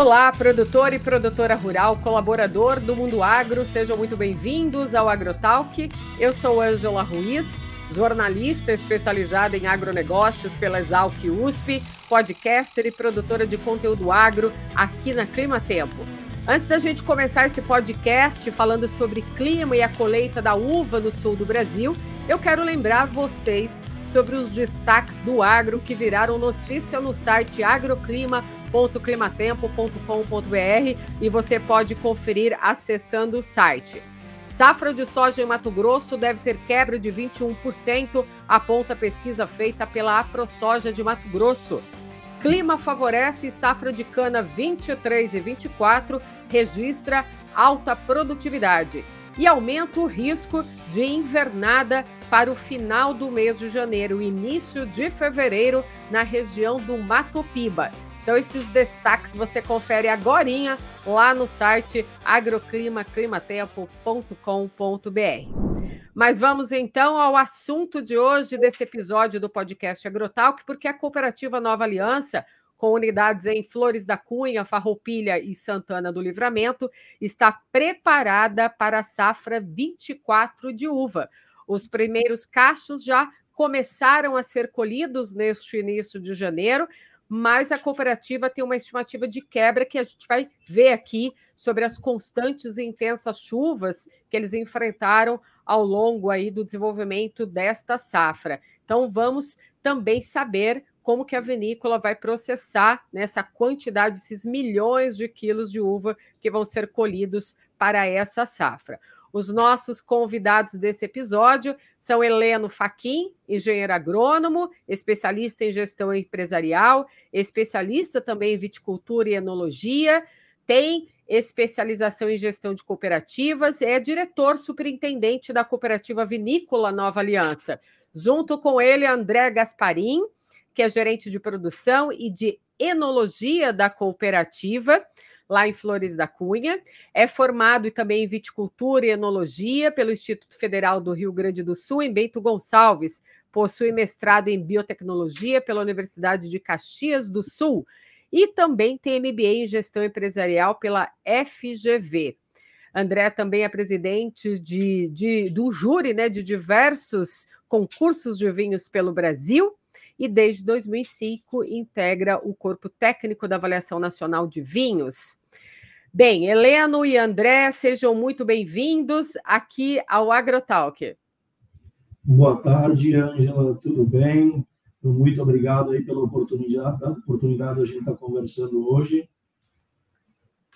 Olá, produtor e produtora rural, colaborador do Mundo Agro, sejam muito bem-vindos ao AgroTalk. Eu sou Ângela Ruiz, jornalista especializada em agronegócios pela Exalc USP, podcaster e produtora de conteúdo agro aqui na Clima Tempo. Antes da gente começar esse podcast falando sobre clima e a colheita da uva no sul do Brasil, eu quero lembrar vocês sobre os destaques do agro que viraram notícia no site agroclima.climatempo.com.br e você pode conferir acessando o site. Safra de soja em Mato Grosso deve ter quebra de 21%, aponta pesquisa feita pela AproSoja de Mato Grosso. Clima favorece safra de cana 23 e 24 registra alta produtividade e aumenta o risco de invernada para o final do mês de janeiro, início de fevereiro, na região do Mato Piba. Então, esses destaques você confere agora lá no site agroclimaclimatempo.com.br. Mas vamos então ao assunto de hoje desse episódio do podcast Agrotalk, porque a cooperativa Nova Aliança com unidades em Flores da Cunha, Farroupilha e Santana do Livramento, está preparada para a safra 24 de uva. Os primeiros cachos já começaram a ser colhidos neste início de janeiro, mas a cooperativa tem uma estimativa de quebra que a gente vai ver aqui sobre as constantes e intensas chuvas que eles enfrentaram ao longo aí do desenvolvimento desta safra. Então vamos também saber como que a vinícola vai processar nessa quantidade, esses milhões de quilos de uva que vão ser colhidos para essa safra. Os nossos convidados desse episódio são Heleno Faquim, engenheiro agrônomo, especialista em gestão empresarial, especialista também em viticultura e enologia, tem especialização em gestão de cooperativas, é diretor superintendente da cooperativa Vinícola Nova Aliança. Junto com ele, André Gasparim, que é gerente de produção e de enologia da cooperativa, lá em Flores da Cunha. É formado também em viticultura e enologia pelo Instituto Federal do Rio Grande do Sul, em Bento Gonçalves. Possui mestrado em biotecnologia pela Universidade de Caxias do Sul e também tem MBA em gestão empresarial pela FGV. André também é presidente de, de, do júri né, de diversos concursos de vinhos pelo Brasil e desde 2005 integra o corpo técnico da Avaliação Nacional de Vinhos. Bem, Heleno e André, sejam muito bem-vindos aqui ao AgroTalk. Boa tarde, Ângela, tudo bem? Muito obrigado aí pela oportunidade, oportunidade de a gente estar conversando hoje.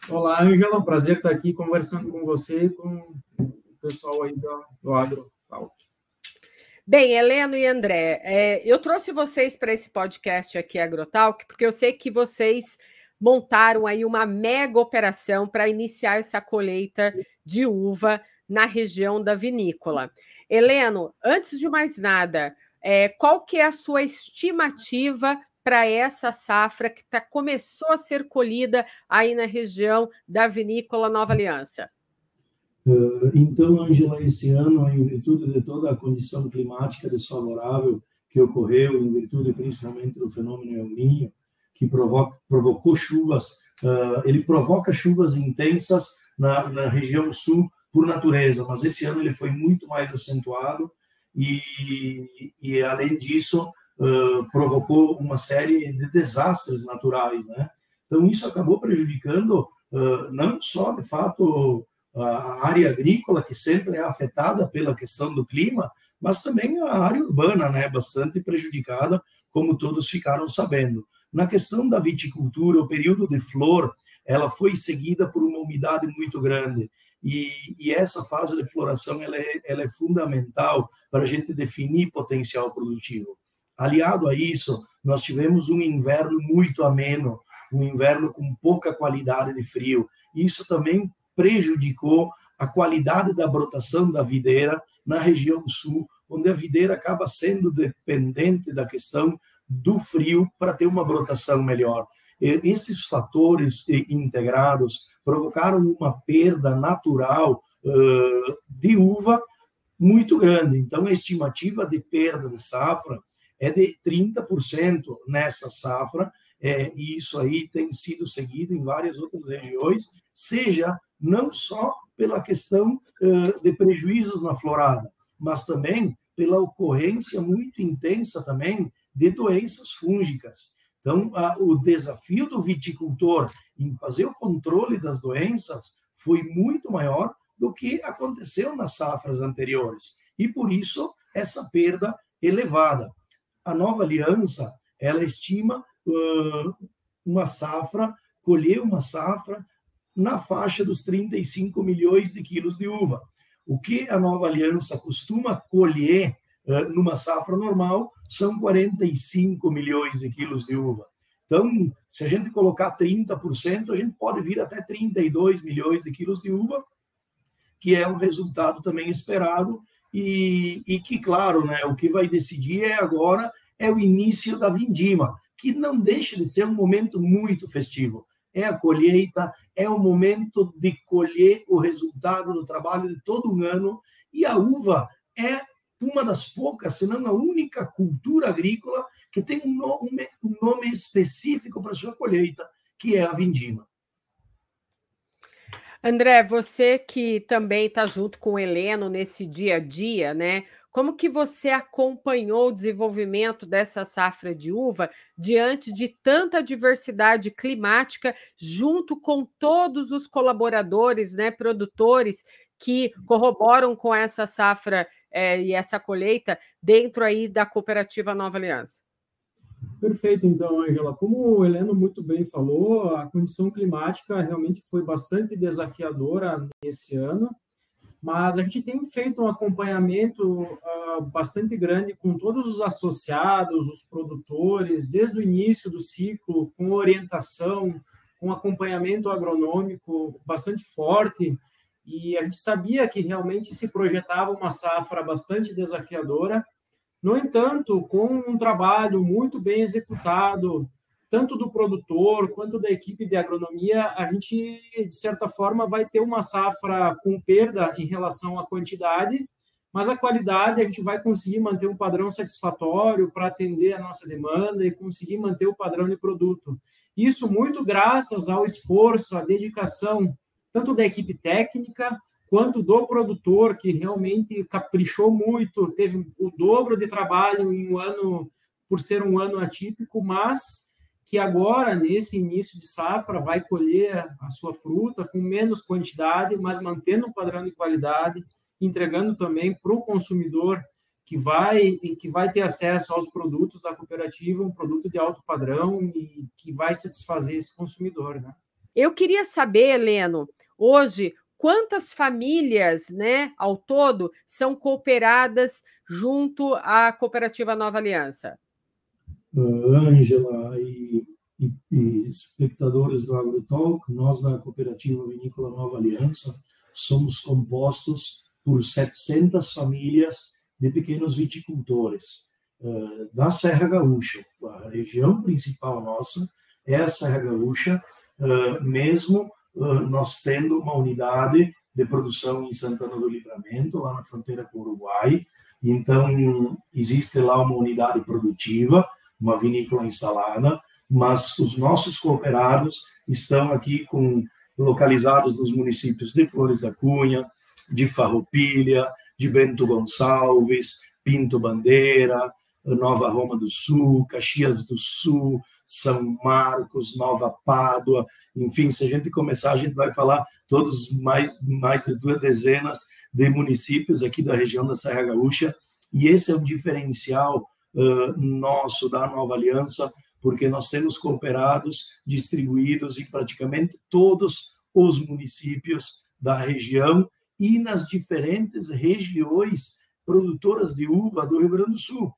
Olá, Ângela, um prazer estar aqui conversando com você e com o pessoal aí do, do AgroTalk. Bem, Heleno e André, é, eu trouxe vocês para esse podcast aqui, AgroTalk, porque eu sei que vocês montaram aí uma mega operação para iniciar essa colheita de uva na região da vinícola. Heleno, antes de mais nada, é, qual que é a sua estimativa para essa safra que tá, começou a ser colhida aí na região da vinícola Nova Aliança? Eh, então, Angela, esse ano, em virtude de toda a condição climática desfavorável que ocorreu, em virtude principalmente do fenômeno El Niño, que provoca, provocou chuvas, uh, ele provoca chuvas intensas na, na, região sul por natureza, mas esse ano ele foi muito mais acentuado e, e além disso, uh, provocou uma série de desastres naturais, né? Então, isso acabou prejudicando não só, de fato, a área agrícola, que sempre é afetada pela questão do clima, mas também a área urbana, né, bastante prejudicada, como todos ficaram sabendo. Na questão da viticultura, o período de flor, ela foi seguida por uma umidade muito grande, e, e essa fase de floração ela é, ela é fundamental para a gente definir potencial produtivo. Aliado a isso, nós tivemos um inverno muito ameno, um inverno com pouca qualidade de frio. Isso também prejudicou a qualidade da brotação da videira na região sul, onde a videira acaba sendo dependente da questão do frio para ter uma brotação melhor. Esses fatores integrados provocaram uma perda natural de uva muito grande. Então, a estimativa de perda de safra é de 30% nessa safra, é, e isso aí tem sido seguido em várias outras regiões, seja não só pela questão uh, de prejuízos na florada, mas também pela ocorrência muito intensa também de doenças fúngicas. Então, a, o desafio do viticultor em fazer o controle das doenças foi muito maior do que aconteceu nas safras anteriores. E por isso essa perda elevada. A nova aliança, ela estima uma safra, colher uma safra na faixa dos 35 milhões de quilos de uva. O que a nova aliança costuma colher numa safra normal são 45 milhões de quilos de uva. Então, se a gente colocar 30%, a gente pode vir até 32 milhões de quilos de uva, que é um resultado também esperado e, e que, claro, né, o que vai decidir é agora é o início da vindima, que não deixa de ser um momento muito festivo. É a colheita, é o momento de colher o resultado do trabalho de todo um ano, e a uva é uma das poucas, se não a única cultura agrícola que tem um nome, um nome específico para sua colheita, que é a vindima. André, você que também está junto com o Heleno nesse dia a dia, né? Como que você acompanhou o desenvolvimento dessa safra de uva diante de tanta diversidade climática, junto com todos os colaboradores, né, produtores que corroboram com essa safra é, e essa colheita dentro aí da cooperativa Nova Aliança? Perfeito, então, Angela. Como o Heleno muito bem falou, a condição climática realmente foi bastante desafiadora nesse ano, mas a gente tem feito um acompanhamento uh, bastante grande com todos os associados, os produtores, desde o início do ciclo, com orientação, com acompanhamento agronômico bastante forte, e a gente sabia que realmente se projetava uma safra bastante desafiadora, no entanto, com um trabalho muito bem executado, tanto do produtor quanto da equipe de agronomia, a gente, de certa forma, vai ter uma safra com perda em relação à quantidade, mas a qualidade a gente vai conseguir manter um padrão satisfatório para atender a nossa demanda e conseguir manter o padrão de produto. Isso muito graças ao esforço, à dedicação, tanto da equipe técnica, quanto do produtor, que realmente caprichou muito, teve o dobro de trabalho em um ano, por ser um ano atípico, mas que agora, nesse início de safra, vai colher a sua fruta com menos quantidade, mas mantendo um padrão de qualidade, entregando também para o consumidor que vai que vai ter acesso aos produtos da cooperativa, um produto de alto padrão e que vai satisfazer esse consumidor, né? Eu queria saber, Heleno, hoje quantas famílias, né, ao todo, são cooperadas junto à Cooperativa Nova Aliança? Ângela e, e, e, espectadores do AgroTalk, nós da Cooperativa Vinícola Nova Aliança somos compostos por 700 famílias de pequenos viticultores uh, da Serra Gaúcha. A região principal nossa é a Serra Gaúcha, uh, mesmo nós tendo uma unidade de produção em Santana do Livramento, lá na fronteira com o Uruguai. Então, existe lá uma unidade produtiva, uma vinícola instalada, mas os nossos cooperados estão aqui com localizados nos municípios de Flores da Cunha, de Farroupilha, de Bento Gonçalves, Pinto Bandeira, Nova Roma do Sul, Caxias do Sul, São Marcos, Nova Pádua, enfim, se a gente começar, a gente vai falar todos mais, mais de duas dezenas de municípios aqui da região da Serra Gaúcha, e esse é um diferencial uh, nosso da Nova Aliança, porque nós temos cooperados distribuídos em praticamente todos os municípios da região e nas diferentes regiões produtoras de uva do Rio Grande do Sul,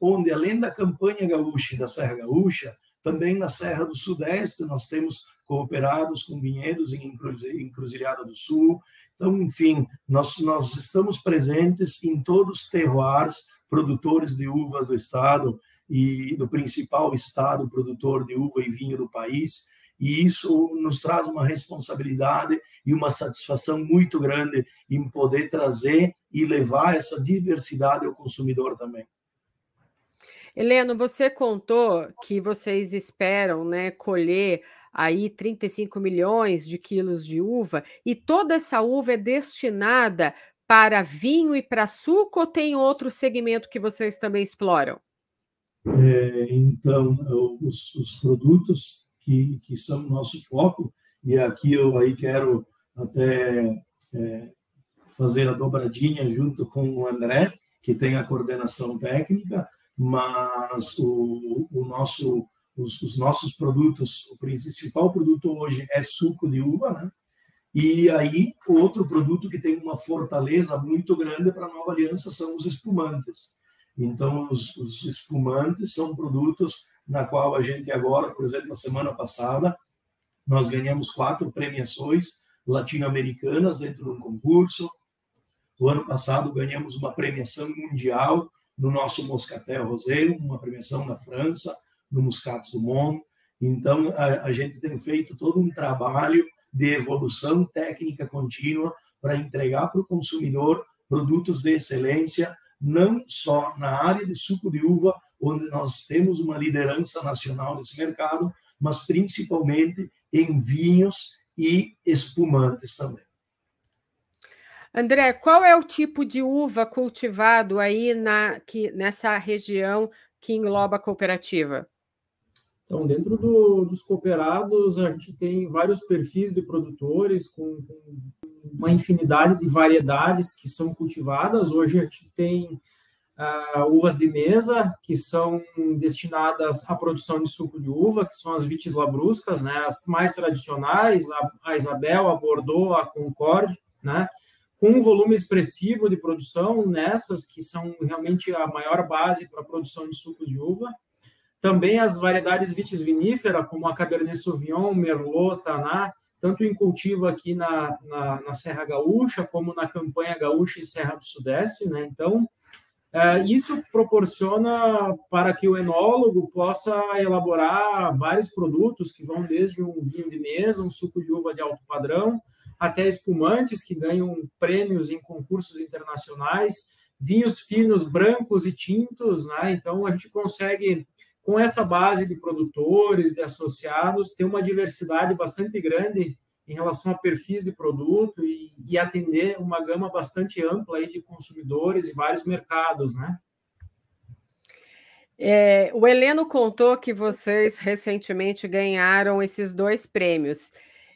onde além da campanha gaúcha e da Serra Gaúcha, também na Serra do Sudeste nós temos cooperados com vinhedos em Encruzilhada do Sul. Então, enfim, nós, nós estamos presentes em todos os terroirs produtores de uvas do estado e do principal estado produtor de uva e vinho do país. E isso nos traz uma responsabilidade e uma satisfação muito grande em poder trazer e levar essa diversidade ao consumidor também. Heleno, você contou que vocês esperam né, colher aí 35 milhões de quilos de uva, e toda essa uva é destinada para vinho e para suco, ou tem outro segmento que vocês também exploram? É, então, os, os, produtos que, que são nosso foco, e aqui eu aí quero até é, fazer a dobradinha junto com o André, que tem a coordenação técnica, mas o, o nosso, os, os, nossos produtos, o principal produto hoje é suco de uva, né? E aí, outro produto que tem uma fortaleza muito grande para a nova aliança são os espumantes. Então, os, os espumantes são produtos na qual a gente agora, por exemplo, na semana passada, nós ganhamos quatro premiações latino-americanas dentro de um concurso. O ano passado ganhamos uma premiação mundial no nosso Moscatel Rosé, uma premiação na França, no Muscat do Monde. Então, a, a gente tem feito todo um trabalho de evolução técnica contínua para entregar para o consumidor produtos de excelência, não só na área de suco de uva, onde nós temos uma liderança nacional nesse mercado, mas principalmente em vinhos e espumantes também. André, qual é o tipo de uva cultivado aí na, que, nessa região que engloba a cooperativa? Então, dentro do, dos cooperados, a gente tem vários perfis de produtores com, uma infinidade de variedades que são cultivadas. Hoje a gente tem uh, uvas de mesa, que são destinadas à produção de suco de uva, que são as vites labruscas, né, as mais tradicionais, a, a Isabel, a Bordeaux, a Concorde, né, com um volume expressivo de produção nessas, que são realmente a maior base para a produção de suco de uva. Também as variedades vitis vinífera, como a Cabernet Sauvignon, Merlot, Taná, tanto em cultivo aqui na, na, na, Serra Gaúcha, como na Campanha Gaúcha e Serra do Sudeste. Né? Então, é, isso proporciona para que o enólogo possa elaborar vários produtos que vão desde um vinho de mesa, um suco de uva de alto padrão, até espumantes que ganham prêmios em concursos internacionais, vinhos finos, brancos e tintos. Né? Então, a gente consegue com essa base de produtores, de associados, ter uma diversidade bastante grande em relação a perfis de produto e, e atender uma gama bastante ampla aí de consumidores e vários mercados, né? É, o Heleno contou que vocês recentemente ganharam esses dois prêmios.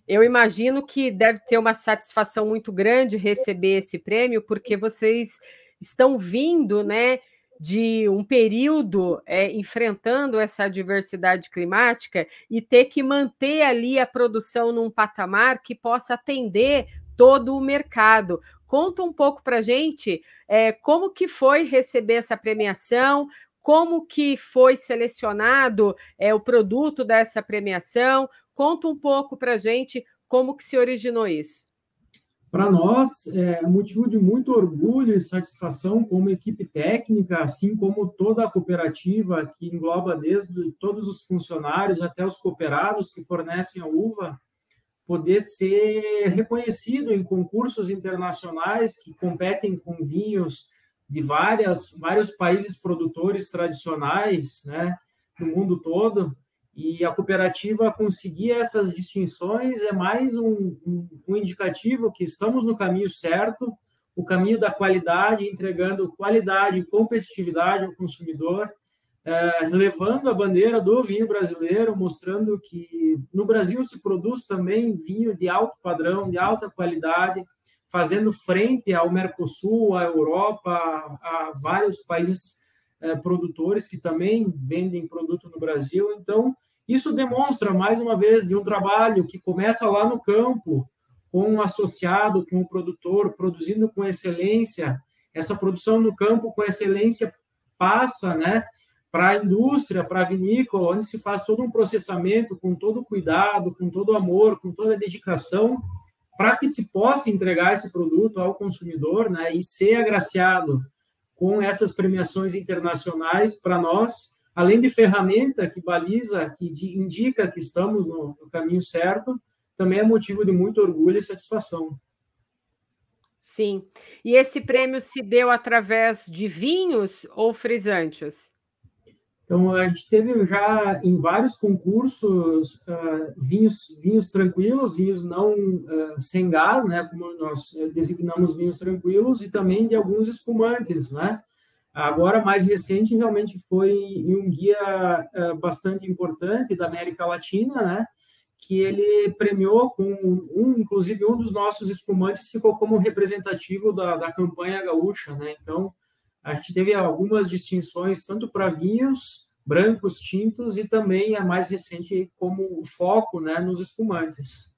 Eu imagino que deve ter uma satisfação muito grande receber esse prêmio, porque vocês estão vindo, né, de um período é, enfrentando essa adversidade climática e ter que manter ali a produção num patamar que possa atender todo o mercado. Conta um pouco para gente é, como que foi receber essa premiação, como que foi selecionado é, o produto dessa premiação. Conta um pouco para a gente como que se originou isso. Para nós, é motivo de muito orgulho e satisfação como equipe técnica, assim como toda a cooperativa, que engloba desde todos os funcionários até os cooperados que fornecem a uva, poder ser reconhecido em concursos internacionais que competem com vinhos de várias, vários países produtores tradicionais né, no mundo todo e a cooperativa conseguir essas distinções é mais um, um, um, indicativo que estamos no caminho certo, o caminho da qualidade, entregando qualidade e competitividade ao consumidor, é, levando a bandeira do vinho brasileiro, mostrando que no Brasil se produz também vinho de alto padrão, de alta qualidade, fazendo frente ao Mercosul, à Europa, a vários países é, produtores que também vendem produto no Brasil. Então, isso demonstra, mais uma vez, de um trabalho que começa lá no campo, com o um associado, com o produtor, produzindo com excelência. Essa produção no campo com excelência passa né, para a indústria, para a vinícola, onde se faz todo um processamento com todo o cuidado, com todo o amor, com toda a dedicação, para que se possa entregar esse produto ao consumidor né, e ser agraciado com essas premiações internacionais, para nós, além de ferramenta que baliza, que indica que estamos no, no caminho certo, também é motivo de muito orgulho e satisfação. Sim. E esse prêmio se deu através de vinhos ou frisantes? Então, a gente teve já em vários concursos uh, vinhos, vinhos tranquilos, vinhos não uh, sem gás, né, como nós designamos vinhos tranquilos, e também de alguns espumantes, né. Agora, mais recente, realmente foi em um guia uh, bastante importante da América Latina, né, que ele premiou com um, inclusive um dos nossos espumantes ficou como representativo da, da campanha gaúcha, né? Então a gente teve algumas distinções tanto para vinhos brancos, tintos e também a mais recente como o foco, né, nos espumantes.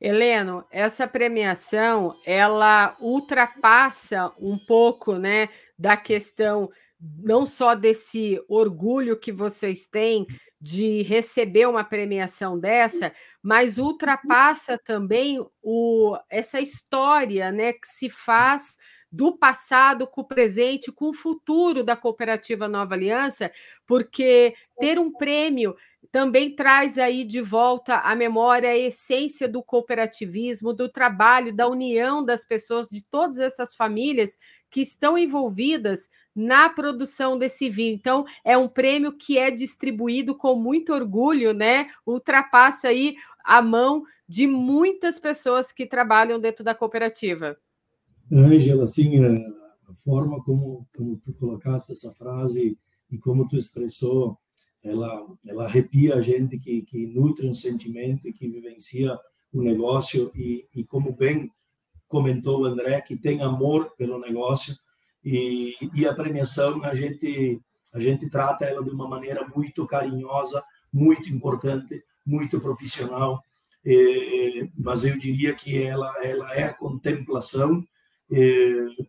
Heleno, essa premiação ela ultrapassa um pouco, né, da questão não só desse orgulho que vocês têm de receber uma premiação dessa, mas ultrapassa também o, essa história né, que se faz do passado com o presente, com o futuro da cooperativa Nova Aliança, porque ter um prêmio também traz aí de volta à memória a essência do cooperativismo, do trabalho, da união das pessoas, de todas essas famílias que estão envolvidas na produção desse vinho. Então, é um prêmio que é distribuído com muito orgulho, né? Ultrapassa aí a mão de muitas pessoas que trabalham dentro da cooperativa. Ângela, assim, a forma como, como tu colocaste essa frase e como tu expressou, ela, ela arrepia a gente que, que nutre um sentimento e que vivencia o negócio. E, e como bem comentou o André, que tem amor pelo negócio e, e a premiação a gente a gente trata ela de uma maneira muito carinhosa, muito importante, muito profissional, mas eu diria que ela ela é a contemplação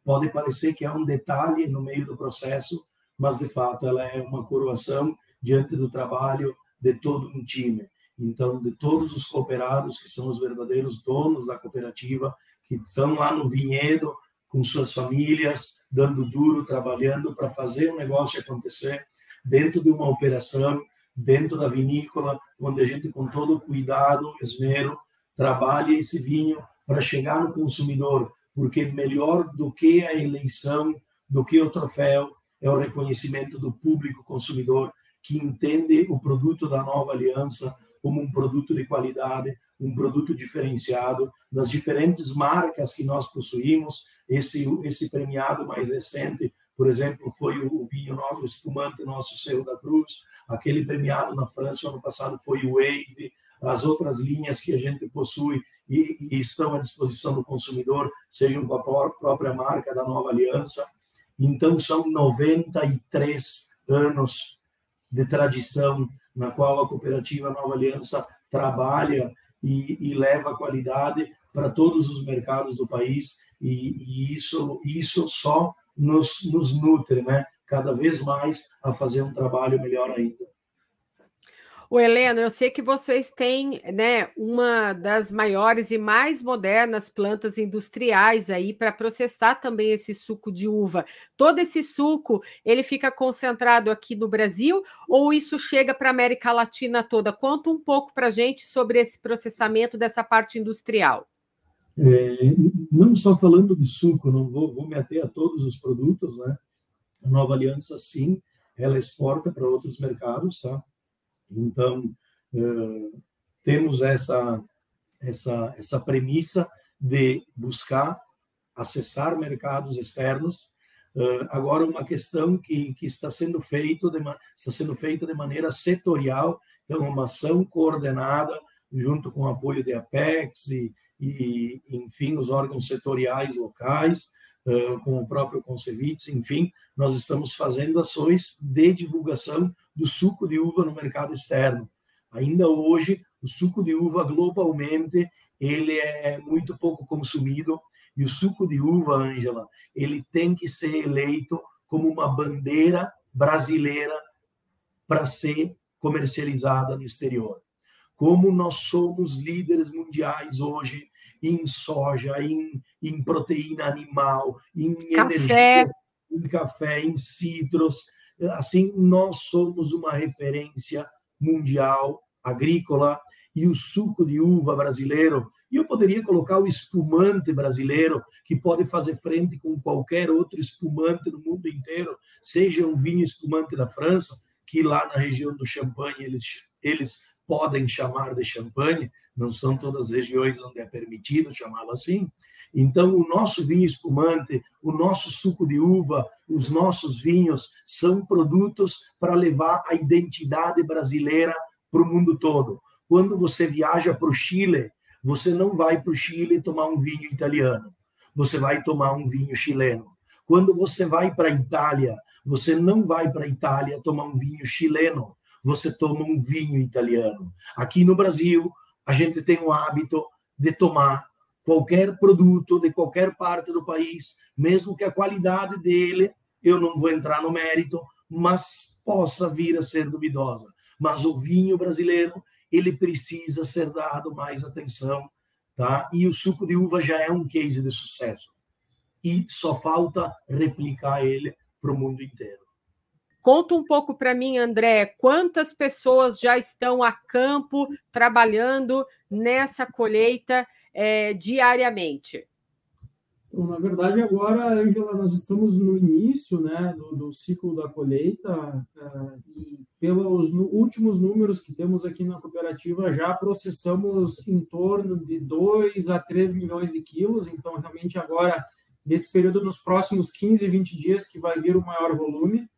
pode parecer que é um detalhe no meio do processo, mas de fato ela é uma coroação diante do trabalho de todo um time. Então, de todos os cooperados que são os verdadeiros donos da cooperativa, que estão lá no vinhedo com suas famílias, dando duro, trabalhando para fazer o negócio acontecer dentro de uma operação, dentro da vinícola, onde a gente, com todo cuidado, esmero, trabalha esse vinho para chegar no consumidor porque melhor do que a eleição, do que o troféu, é o reconhecimento do público consumidor que entende o produto da nova aliança como um produto de qualidade, um produto diferenciado das diferentes marcas que nós possuímos. Esse esse premiado mais recente, por exemplo, foi o vinho nosso, o espumante nosso Cerro da Cruz. Aquele premiado na França ano passado foi o Wave. As outras linhas que a gente possui e, e estão à disposição do consumidor, sejam com a própria marca da Nova Aliança. Então, são 93 anos de tradição na qual a cooperativa Nova Aliança trabalha e, e leva qualidade para todos os mercados do país e, e, isso isso só nos, nos nutre, né? Cada vez mais a fazer um trabalho melhor ainda. O Heleno, eu sei que vocês têm né, uma das maiores e mais modernas plantas industriais aí para processar também esse suco de uva. Todo esse suco ele fica concentrado aqui no Brasil ou isso chega para a América Latina toda? Conta um pouco para a gente sobre esse processamento dessa parte industrial. É, não só falando de suco, não vou, vou me ater a todos os produtos, né? A Nova Aliança, sim, ela exporta para outros mercados, tá? Então, uh, temos essa, essa, essa premissa de buscar acessar mercados externos. Uh, agora, uma questão que, que está sendo feito de, está sendo feita de maneira setorial, então uma ação coordenada junto com o apoio de Apex e, e enfim, os órgãos setoriais locais, uh, com o próprio Concevits, enfim, nós estamos fazendo ações de divulgação do suco de uva no mercado externo. Ainda hoje, o suco de uva globalmente ele é muito pouco consumido e o suco de uva, Ângela, ele tem que ser eleito como uma bandeira brasileira para ser comercializada no exterior. Como nós somos líderes mundiais hoje em soja, em, em proteína animal, em café. energia, em café, em citros, assim, nós somos uma referência mundial agrícola e o suco de uva brasileiro, E eu poderia colocar o espumante brasileiro, que pode fazer frente com qualquer outro espumante no mundo inteiro, seja um vinho espumante da França, que lá na região do Champagne eles, eles podem chamar de champanhe, não são todas as regiões onde é permitido chamá-lo assim. Então, o nosso vinho espumante, o nosso suco de uva, os nossos vinhos são produtos para levar a identidade brasileira para o mundo todo. Quando você viaja para o Chile, você não vai para o Chile tomar um vinho italiano, você vai tomar um vinho chileno. Quando você vai para a Itália, você não vai para a Itália tomar um vinho chileno, você toma um vinho italiano. Aqui no Brasil, a gente tem o hábito de tomar qualquer produto de qualquer parte do país, mesmo que a qualidade dele, eu não vou entrar no mérito, mas possa vir a ser duvidosa. Mas o vinho brasileiro, ele precisa ser dado mais atenção, tá? E o suco de uva já é um case de sucesso. E só falta replicar ele para o mundo inteiro. Conta um pouco para mim, André, quantas pessoas já estão a campo trabalhando nessa colheita é, diariamente? Na verdade, agora, Angela, nós estamos no início né, do, do ciclo da colheita uh, e pelos últimos números que temos aqui na cooperativa, já processamos em torno de 2 a 3 milhões de quilos, então realmente agora, nesse período, nos próximos 15, 20 dias, que vai vir o maior volume.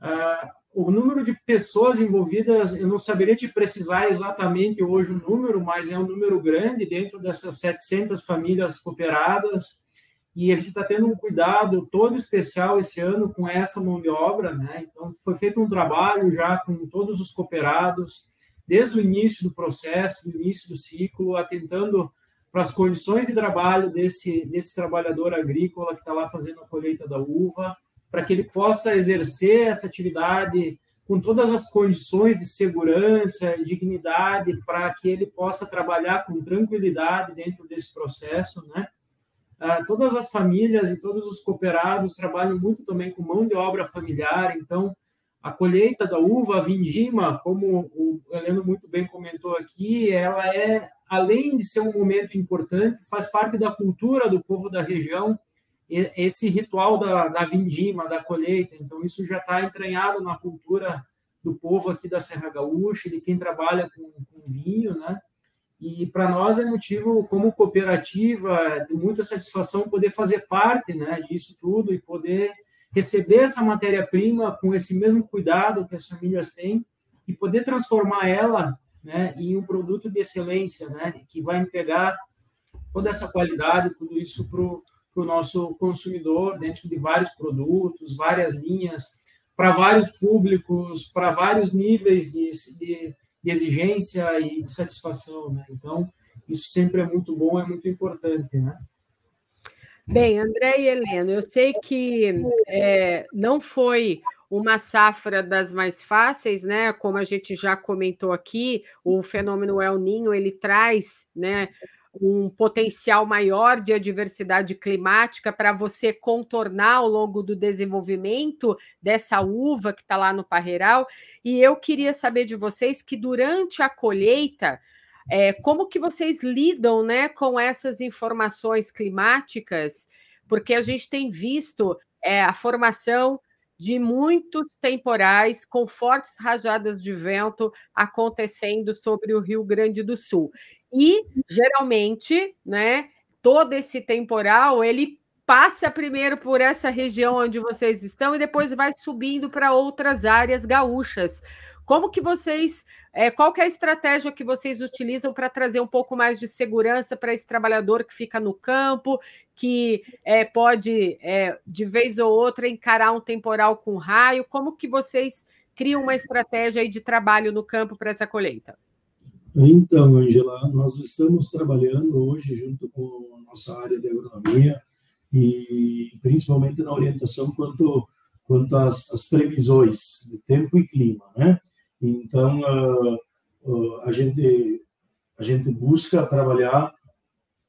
Uh, o número de pessoas envolvidas, eu não saberia te precisar exatamente hoje o número, mas é um número grande dentro dessas 700 famílias cooperadas, e a gente está tendo um cuidado todo especial esse ano com essa mão de obra, né? Então, foi feito um trabalho já com todos os cooperados, desde o início do processo, do início do ciclo, atentando para as condições de trabalho desse, desse trabalhador agrícola que está lá fazendo a colheita da uva, para que ele possa exercer essa atividade com todas as condições de segurança e dignidade, para que ele possa trabalhar com tranquilidade dentro desse processo, né? Ah, todas as famílias e todos os cooperados trabalham muito também com mão de obra familiar, então a colheita da uva, a vindima, como o Heleno muito bem comentou aqui, ela é, além de ser um momento importante, faz parte da cultura do povo da região, esse ritual da, da vindima, da colheita. Então, isso já está entranhado na cultura do povo aqui da Serra Gaúcha, de quem trabalha com, com vinho, né? E para nós é motivo, como cooperativa, de muita satisfação poder fazer parte né, disso tudo e poder receber essa matéria-prima com esse mesmo cuidado que as famílias têm e poder transformar ela né, em um produto de excelência, né, que vai entregar toda essa qualidade, tudo isso para para o nosso consumidor dentro de vários produtos, várias linhas, para vários públicos, para vários níveis de, de, de, exigência e de satisfação. Né? Então, isso sempre é muito bom, é muito importante. Né? Bem, André e Heleno, eu sei que é, não foi uma safra das mais fáceis, né? Como a gente já comentou aqui, o fenômeno El Ninho ele traz, né? Um potencial maior de adversidade climática para você contornar ao longo do desenvolvimento dessa uva que está lá no parreiral. E eu queria saber de vocês que durante a colheita, é, como que vocês lidam né, com essas informações climáticas? Porque a gente tem visto é, a formação de muitos temporais com fortes rajadas de vento acontecendo sobre o Rio Grande do Sul. E geralmente, né, todo esse temporal, ele passa primeiro por essa região onde vocês estão e depois vai subindo para outras áreas gaúchas. Como que vocês, é, qual que é a estratégia que vocês utilizam para trazer um pouco mais de segurança para esse trabalhador que fica no campo, que é, pode, é, de vez ou outra, encarar um temporal com raio? Como que vocês criam uma estratégia aí de trabalho no campo para essa colheita? Então, Angela, nós estamos trabalhando hoje junto com a nossa área de agronomia e principalmente na orientação quanto quanto às, às previsões de tempo e clima, né? Então, uh, uh, a, gente, a gente busca trabalhar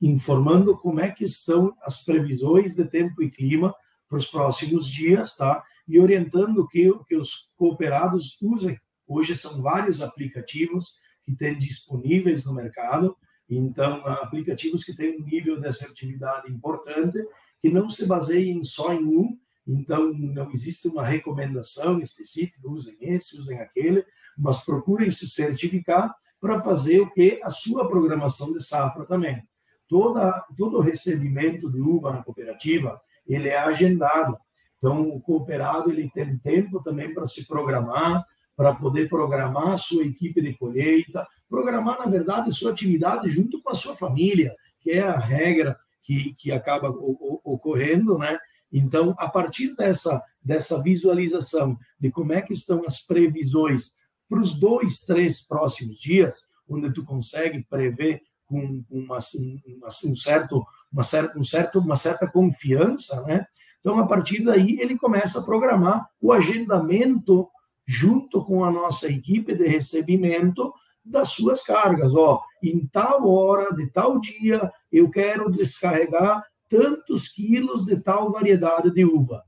informando como é que são as previsões de tempo e clima para os próximos dias, tá? E orientando que, que os cooperados usem. Hoje são vários aplicativos que têm disponíveis no mercado Então, aplicativos que têm um nível de assertividade importante, que não se baseiem só em um, então não existe uma recomendação específica, usem esse, usem aquele, mas procurem se certificar para fazer o que? A sua programação de safra também. Toda, todo recebimento de uva na cooperativa, ele é agendado. Então, o cooperado ele tem tempo também para se programar, para poder programar a sua equipe de colheita, programar, na verdade, sua atividade junto com a sua família, que é a regra que, que acaba ocorrendo, né? Então, a partir dessa, dessa visualização de como é que estão as previsões para os dois, três próximos dias, onde tu consegue prever com uma, uma, um certo, uma, certa, um certo, uma certa confiança, né? Então, a partir daí, ele começa a programar o agendamento junto com a nossa equipe de recebimento das suas cargas. Ó, em tal hora, de tal dia, eu quero descarregar tantos quilos de tal variedade de uva.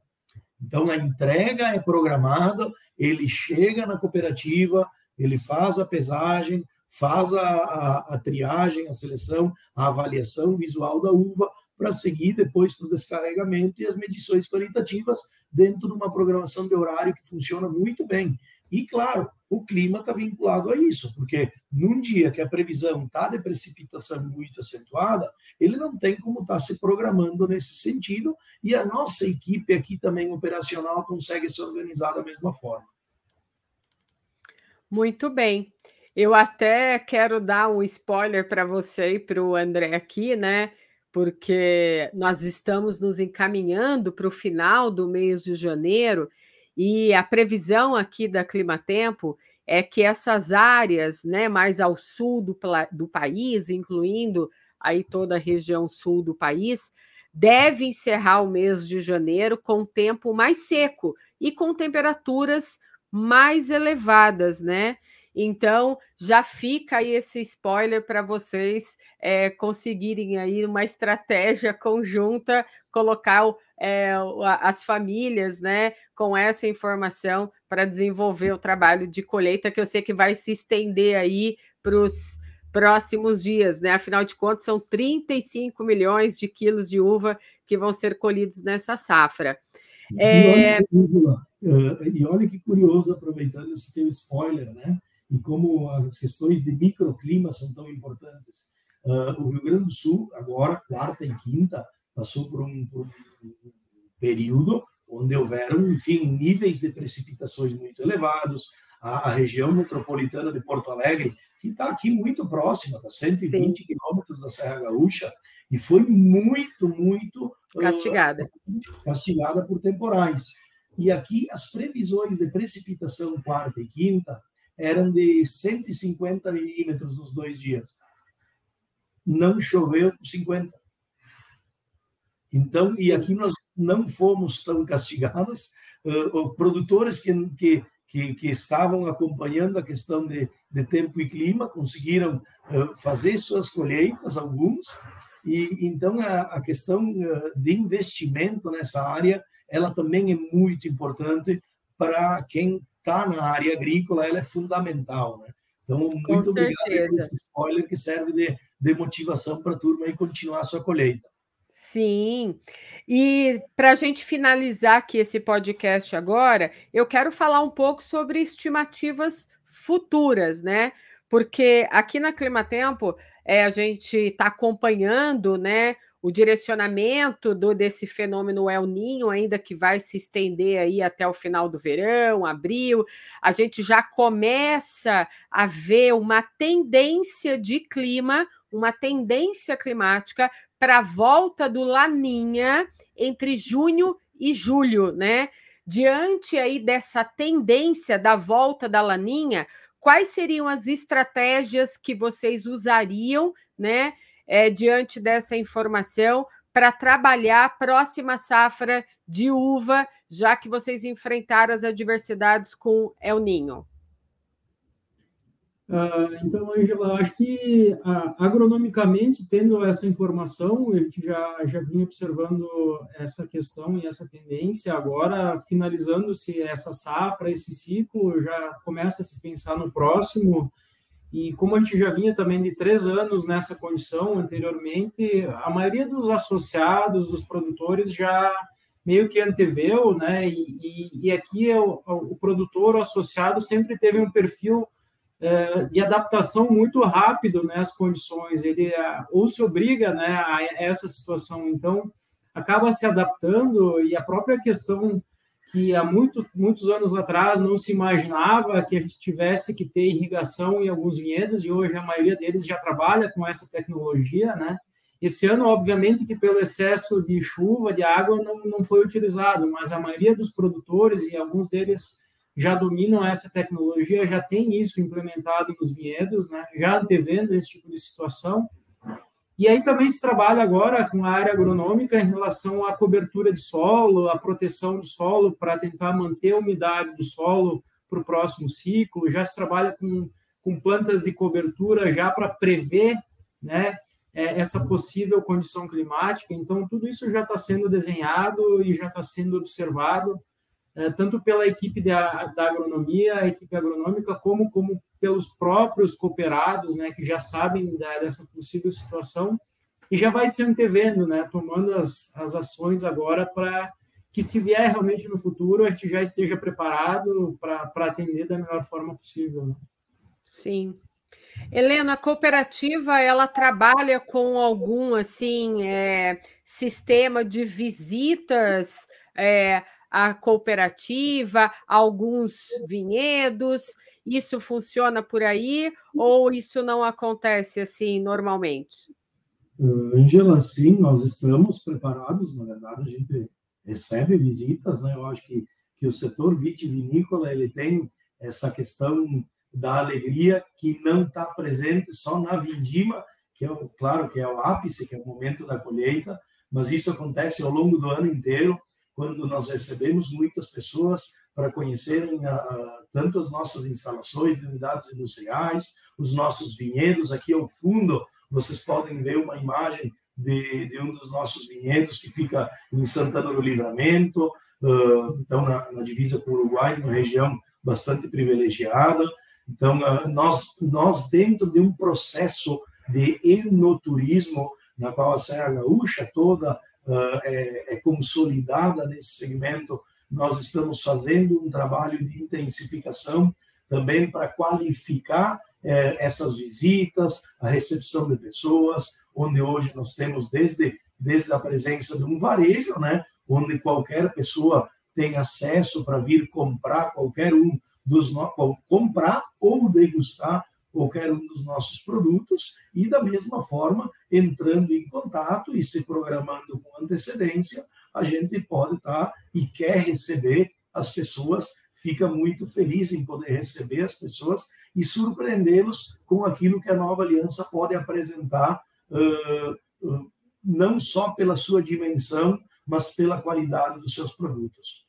Então, a entrega é programada, ele chega na cooperativa, ele faz a pesagem, faz a, a, a triagem, a seleção, a avaliação visual da uva, para seguir depois para o descarregamento e as medições qualitativas dentro de uma programação de horário que funciona muito bem. E, claro, o clima está vinculado a isso, porque num dia que a previsão está de precipitação muito acentuada, ele não tem como estar tá se programando nesse sentido, e a nossa equipe aqui também operacional consegue se organizar da mesma forma. Muito bem. Eu até quero dar um spoiler para você e para o André aqui, né? Porque nós estamos nos encaminhando para o final do mês de janeiro e a previsão aqui da Climatempo é que essas áreas né, mais ao sul do, do país, incluindo aí toda a região sul do país, deve encerrar o mês de janeiro com tempo mais seco e com temperaturas mais elevadas, né? Então, já fica aí esse spoiler para vocês é, conseguirem aí uma estratégia conjunta, colocar é, as famílias né, com essa informação para desenvolver o trabalho de colheita, que eu sei que vai se estender aí para os próximos dias, né? Afinal de contas, são 35 milhões de quilos de uva que vão ser colhidos nessa safra. É... E, olha, uh, e olha que curioso, aproveitando esse teu spoiler, né? e como as questões de microclima são tão importantes. Uh, o Rio Grande do Sul, agora, quarta e quinta, passou por um, por um período onde houveram, enfim, níveis de precipitações muito elevados. A, a região metropolitana de Porto Alegre, que está aqui muito próxima, está 120 Sim. quilômetros da Serra Gaúcha, e foi muito, muito castigada. Uh, castigada por temporais. E aqui as previsões de precipitação quarta e quinta eram de 150 milímetros nos dois dias. Não choveu 50. Então, e aqui nós não fomos tão castigados. Uh, produtores que, que, que, que, estavam acompanhando a questão de, de tempo e clima conseguiram uh, fazer suas colheitas, alguns, e então a, a questão uh, de investimento nessa área, ela também é muito importante para quem está na área agrícola, ela é fundamental, né? Então, muito Com obrigado certeza. por esse spoiler que serve de, de motivação para a turma e continuar a sua colheita. Sim, e para a gente finalizar aqui esse podcast agora, eu quero falar um pouco sobre estimativas futuras, né? Porque aqui na Climatempo é, a gente está acompanhando, né? o direcionamento do, desse fenômeno El Ninho, ainda que vai se estender aí até o final do verão, abril, a gente já começa a ver uma tendência de clima, uma tendência climática para a volta do Laninha entre junho e julho, né? Diante aí dessa tendência da volta da Laninha, quais seriam as estratégias que vocês usariam, né? é, diante dessa informação para trabalhar a próxima safra de uva, já que vocês enfrentaram as adversidades com El Ninho? Ah, então, Angela, acho que ah, agronomicamente, tendo essa informação, a gente já, já vinha observando essa questão e essa tendência. Agora, finalizando-se essa safra, esse ciclo, já começa a se pensar no próximo E como a gente já vinha também de três anos nessa condição anteriormente, a maioria dos associados, dos produtores já meio que anteveu, né? E, e, e aqui é o, o, produtor, o associado, sempre teve um perfil é, de adaptação muito rápido né, às condições. Ele é, ou se obriga né, a essa situação, então acaba se adaptando e a própria questão que há muito, muitos anos atrás não se imaginava que a gente tivesse que ter irrigação em alguns vinhedos e hoje a maioria deles já trabalha com essa tecnologia, né? Esse ano, obviamente, que pelo excesso de chuva, de água, não, não foi utilizado, mas a maioria dos produtores e alguns deles já dominam essa tecnologia, já tem isso implementado nos vinhedos, né? já antevendo esse tipo de situação. E aí também se trabalha agora com a área agronômica em relação à cobertura de solo, à proteção do solo, para tentar manter a umidade do solo para o próximo ciclo. Já se trabalha com, com plantas de cobertura já para prever né, é, essa possível condição climática. Então, tudo isso já está sendo desenhado e já está sendo observado tanto pela equipe da, da agronomia, a equipe agronômica, como, como pelos próprios cooperados, né, que já sabem da, dessa possível situação e já vai se antevendo, né, tomando as, as ações agora para que, se vier realmente no futuro, a gente já esteja preparado para atender da melhor forma possível. Né? Sim. Helena, a cooperativa ela trabalha com algum assim é, sistema de visitas é, a cooperativa, alguns vinhedos. Isso funciona por aí ou isso não acontece assim normalmente? Angela, sim, nós estamos preparados. Na verdade, a gente recebe visitas, né? Eu acho que, que o setor vitivinícola ele tem essa questão da alegria que não está presente só na vindima, que é o, claro que é o ápice, que é o momento da colheita, mas isso acontece ao longo do ano inteiro quando nós recebemos muitas pessoas para conhecerem a, a, tanto as nossas instalações de unidades industriais, os nossos vinhedos. Aqui ao fundo, vocês podem ver uma imagem de, de um dos nossos vinhedos que fica em Santana do Livramento, uh, então na, na, divisa com o Uruguai, uma região bastante privilegiada. Então, uh, nós, nós dentro de um processo de enoturismo, na qual a Serra Gaúcha toda é, é consolidada nesse segmento. Nós estamos fazendo um trabalho de intensificação também para qualificar é, essas visitas, a recepção de pessoas, onde hoje nós temos desde, desde a presença de um varejo, né, onde qualquer pessoa tem acesso para vir comprar qualquer um dos comprar ou degustar qualquer um dos nossos produtos e, da mesma forma, entrando em contato e se programando com antecedência, a gente pode estar e quer receber as pessoas, fica muito feliz em poder receber as pessoas e surpreendê-los com aquilo que a nova aliança pode apresentar, não só pela sua dimensão, mas pela qualidade dos seus produtos.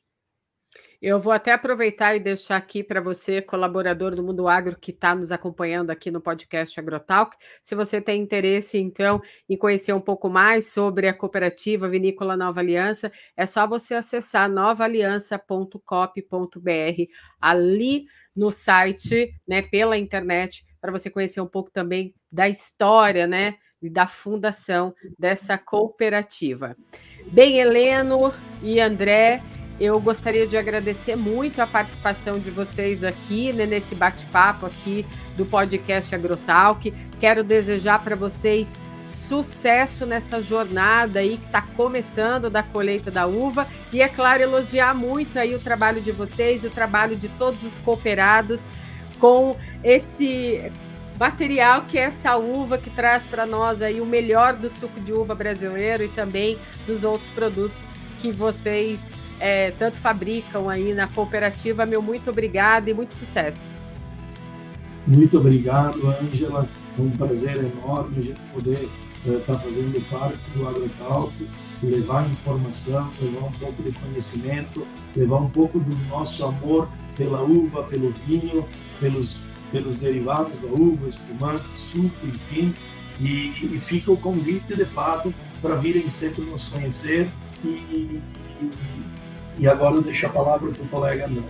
Eu vou até aproveitar e deixar aqui para você, colaborador do Mundo Agro, que está nos acompanhando aqui no podcast AgroTalk. Se você tem interesse, então, em conhecer um pouco mais sobre a cooperativa Vinícola Nova Aliança, é só você acessar novaaliança.cop.br ali no site, né, pela internet, para você conhecer um pouco também da história, né, e da fundação dessa cooperativa. Bem, Heleno e André, eu gostaria de agradecer muito a participação de vocês aqui né, nesse bate-papo aqui do podcast Agrotalk. Quero desejar para vocês sucesso nessa jornada aí que está começando da colheita da uva e é claro elogiar muito aí o trabalho de vocês, o trabalho de todos os cooperados com esse material que é essa uva que traz para nós aí o melhor do suco de uva brasileiro e também dos outros produtos que vocês é, tanto fabricam aí na cooperativa. Meu muito obrigado e muito sucesso. Muito obrigado, Ângela. É um prazer enorme a gente poder estar uh, tá fazendo parte do AgroTalk, levar informação, levar um pouco de conhecimento, levar um pouco do nosso amor pela uva, pelo vinho, pelos, pelos derivados da uva, espumante, suco, enfim. E, e fica o convite, de fato, para virem sempre nos conhecer e, e e agora eu deixo a palavra para o colega André.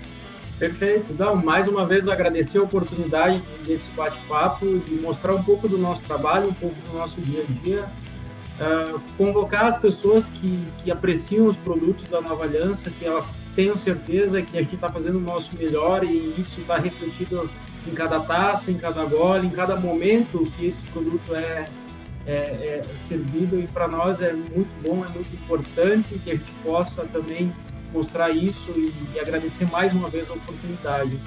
Perfeito. Então, mais uma vez agradecer a oportunidade desse bate-papo, de mostrar um pouco do nosso trabalho, um pouco do nosso dia a dia, uh, convocar as pessoas que, que apreciam os produtos da Nova Aliança, que elas tenham certeza que a gente está fazendo o nosso melhor e isso está refletido em cada taça, em cada gole, em cada momento que esse produto é, é, é servido e para nós é muito bom, é muito importante que a gente possa também mostrar isso e, e agradecer mais uma vez a oportunidade.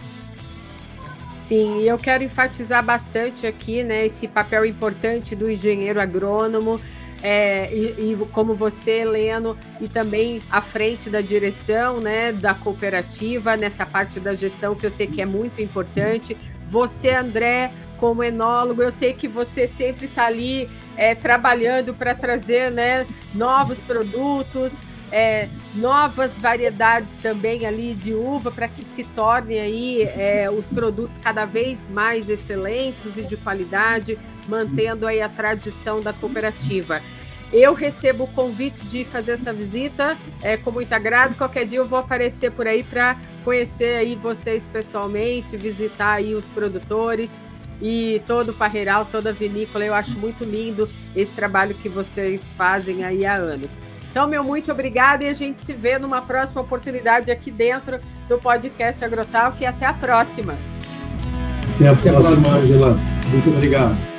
Sim, e eu quero enfatizar bastante aqui, né, esse papel importante do engenheiro agrônomo, é, e, e, como você, Leno, e também à frente da direção né, da cooperativa, nessa parte da gestão que eu sei que é muito importante. Você, André, como enólogo, eu sei que você sempre está ali é, trabalhando para trazer né, novos produtos é, novas variedades também ali de uva para que se tornem aí é, os produtos cada vez mais excelentes e de qualidade, mantendo aí a tradição da cooperativa. Eu recebo o convite de fazer essa visita é, com muito agrado. Qualquer dia eu vou aparecer por aí para conhecer aí vocês pessoalmente, visitar aí os produtores e todo o parreiral, toda a vinícola. Eu acho muito lindo esse trabalho que vocês fazem aí há anos. Então, meu muito obrigada e a gente se vê numa próxima oportunidade aqui dentro do podcast Agrotal, que até a próxima. Até a próxima, Angela. Muito obrigado.